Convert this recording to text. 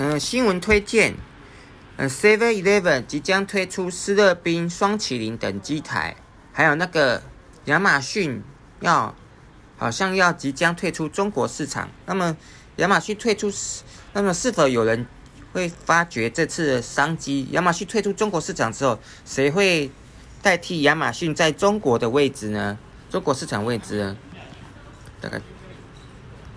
呃，新闻推荐，嗯，seven eleven 即将推出斯乐冰双麒麟等机台，还有那个亚马逊要好像要即将退出中国市场。那么亚马逊退出，那么是否有人会发觉这次的商机？亚马逊退出中国市场之后，谁会代替亚马逊在中国的位置呢？中国市场位置呢？大概。